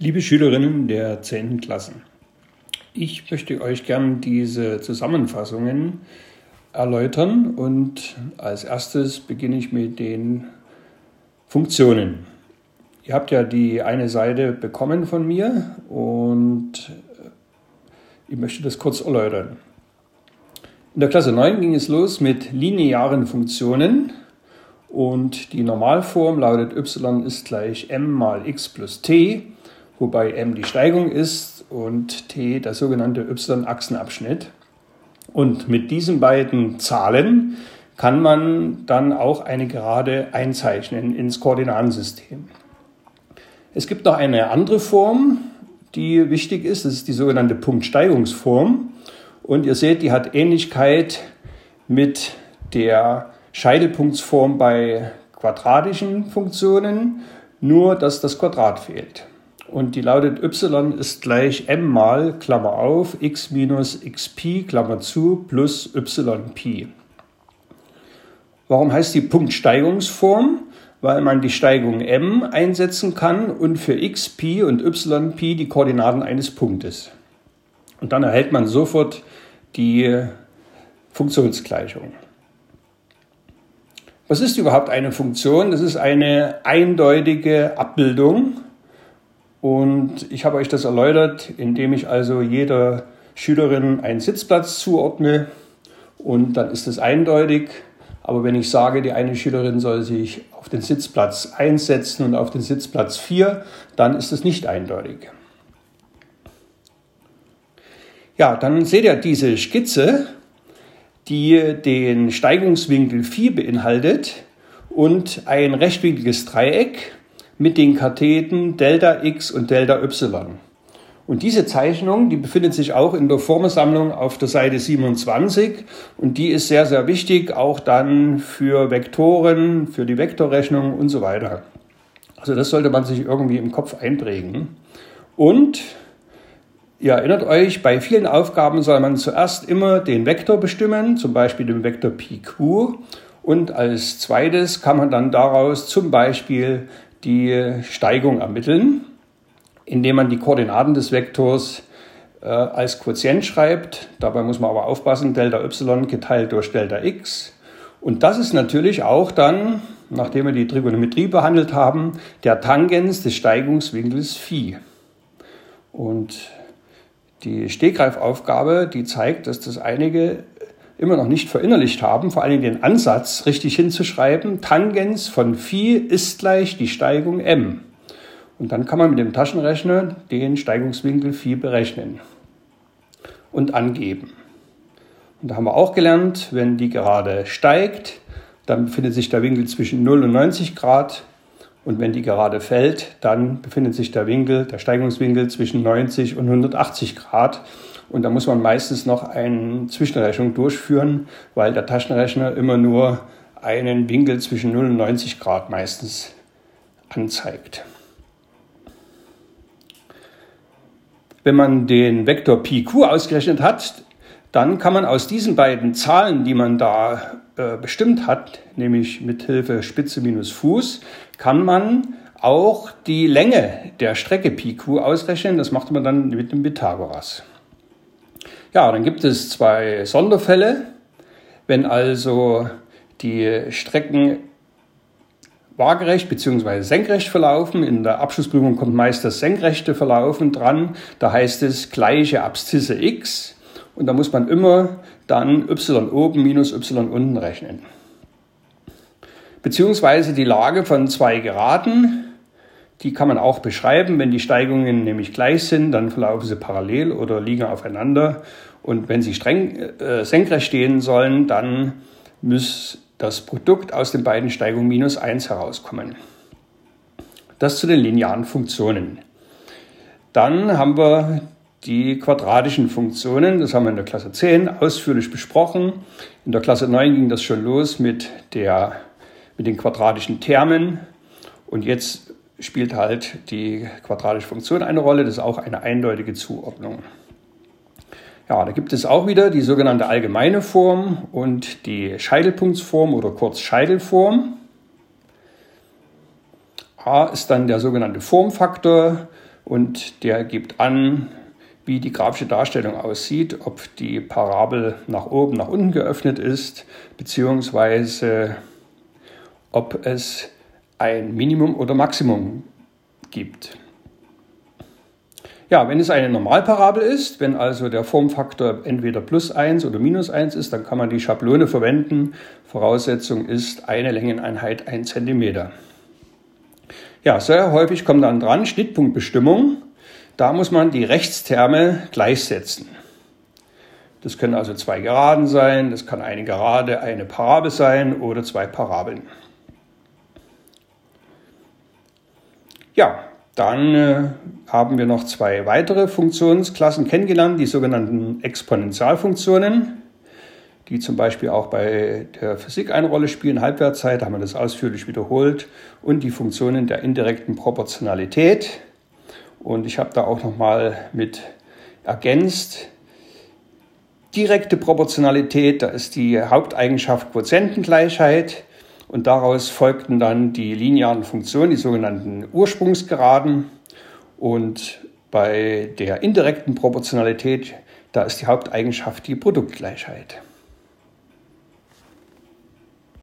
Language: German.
Liebe Schülerinnen der 10. Klassen, ich möchte euch gern diese Zusammenfassungen erläutern und als erstes beginne ich mit den Funktionen. Ihr habt ja die eine Seite bekommen von mir und ich möchte das kurz erläutern. In der Klasse 9 ging es los mit linearen Funktionen und die Normalform lautet y ist gleich m mal x plus t wobei m die Steigung ist und t der sogenannte y-Achsenabschnitt. Und mit diesen beiden Zahlen kann man dann auch eine Gerade einzeichnen ins Koordinatensystem. Es gibt noch eine andere Form, die wichtig ist, das ist die sogenannte Punktsteigungsform. Und ihr seht, die hat Ähnlichkeit mit der Scheitelpunktsform bei quadratischen Funktionen, nur dass das Quadrat fehlt und die lautet y ist gleich m mal, Klammer auf, x minus xp, Klammer zu, plus yp. Warum heißt die Punktsteigungsform? Weil man die Steigung m einsetzen kann und für xp und yp die Koordinaten eines Punktes. Und dann erhält man sofort die Funktionsgleichung. Was ist überhaupt eine Funktion? Das ist eine eindeutige Abbildung und ich habe euch das erläutert, indem ich also jeder Schülerin einen Sitzplatz zuordne und dann ist es eindeutig. Aber wenn ich sage, die eine Schülerin soll sich auf den Sitzplatz 1 setzen und auf den Sitzplatz 4, dann ist es nicht eindeutig. Ja, dann seht ihr diese Skizze, die den Steigungswinkel Phi beinhaltet und ein rechtwinkliges Dreieck mit den Katheten Delta X und Delta Y. Und diese Zeichnung, die befindet sich auch in der Formelsammlung auf der Seite 27 und die ist sehr, sehr wichtig, auch dann für Vektoren, für die Vektorrechnung und so weiter. Also das sollte man sich irgendwie im Kopf einprägen. Und ihr erinnert euch, bei vielen Aufgaben soll man zuerst immer den Vektor bestimmen, zum Beispiel den Vektor PQ. Und als zweites kann man dann daraus zum Beispiel die Steigung ermitteln, indem man die Koordinaten des Vektors äh, als Quotient schreibt. Dabei muss man aber aufpassen, Delta y geteilt durch Delta x. Und das ist natürlich auch dann, nachdem wir die Trigonometrie behandelt haben, der Tangens des Steigungswinkels Phi. Und die Stegreifaufgabe, die zeigt, dass das einige immer noch nicht verinnerlicht haben, vor allem den Ansatz richtig hinzuschreiben, Tangens von Phi ist gleich die Steigung m. Und dann kann man mit dem Taschenrechner den Steigungswinkel Phi berechnen und angeben. Und da haben wir auch gelernt, wenn die Gerade steigt, dann befindet sich der Winkel zwischen 0 und 90 Grad. Und wenn die Gerade fällt, dann befindet sich der Winkel, der Steigungswinkel zwischen 90 und 180 Grad. Und da muss man meistens noch eine Zwischenrechnung durchführen, weil der Taschenrechner immer nur einen Winkel zwischen 0 und 90 Grad meistens anzeigt. Wenn man den Vektor PQ ausgerechnet hat, dann kann man aus diesen beiden Zahlen, die man da äh, bestimmt hat, nämlich mit Hilfe Spitze minus Fuß, kann man auch die Länge der Strecke PQ ausrechnen. Das macht man dann mit dem Pythagoras. Ja, dann gibt es zwei Sonderfälle. Wenn also die Strecken waagerecht bzw. senkrecht verlaufen, in der Abschlussprüfung kommt meist das senkrechte Verlaufen dran, da heißt es gleiche Abszisse x und da muss man immer dann y oben minus y unten rechnen. Beziehungsweise die Lage von zwei Geraden, die kann man auch beschreiben. Wenn die Steigungen nämlich gleich sind, dann verlaufen sie parallel oder liegen aufeinander. Und wenn sie streng äh, senkrecht stehen sollen, dann muss das Produkt aus den beiden Steigungen minus 1 herauskommen. Das zu den linearen Funktionen. Dann haben wir die quadratischen Funktionen. Das haben wir in der Klasse 10 ausführlich besprochen. In der Klasse 9 ging das schon los mit, der, mit den quadratischen Termen. Und jetzt spielt halt die quadratische Funktion eine Rolle. Das ist auch eine eindeutige Zuordnung. Ja, da gibt es auch wieder die sogenannte allgemeine Form und die Scheitelpunktsform oder kurz Scheitelform. A ist dann der sogenannte Formfaktor und der gibt an, wie die grafische Darstellung aussieht, ob die Parabel nach oben, nach unten geöffnet ist, beziehungsweise ob es ein Minimum oder Maximum gibt. Ja, wenn es eine Normalparabel ist, wenn also der Formfaktor entweder plus 1 oder minus 1 ist, dann kann man die Schablone verwenden. Voraussetzung ist eine Längeneinheit 1 cm. Ja, sehr häufig kommt dann dran Schnittpunktbestimmung. Da muss man die Rechtsterme gleichsetzen. Das können also zwei Geraden sein, das kann eine Gerade, eine Parabel sein oder zwei Parabeln. Ja, dann äh, haben wir noch zwei weitere Funktionsklassen kennengelernt, die sogenannten Exponentialfunktionen, die zum Beispiel auch bei der Physik eine Rolle spielen. Halbwertszeit haben wir das ausführlich wiederholt und die Funktionen der indirekten Proportionalität. Und ich habe da auch noch mal mit ergänzt. Direkte Proportionalität, da ist die Haupteigenschaft Quotientengleichheit. Und daraus folgten dann die linearen Funktionen, die sogenannten Ursprungsgeraden. Und bei der indirekten Proportionalität, da ist die Haupteigenschaft die Produktgleichheit.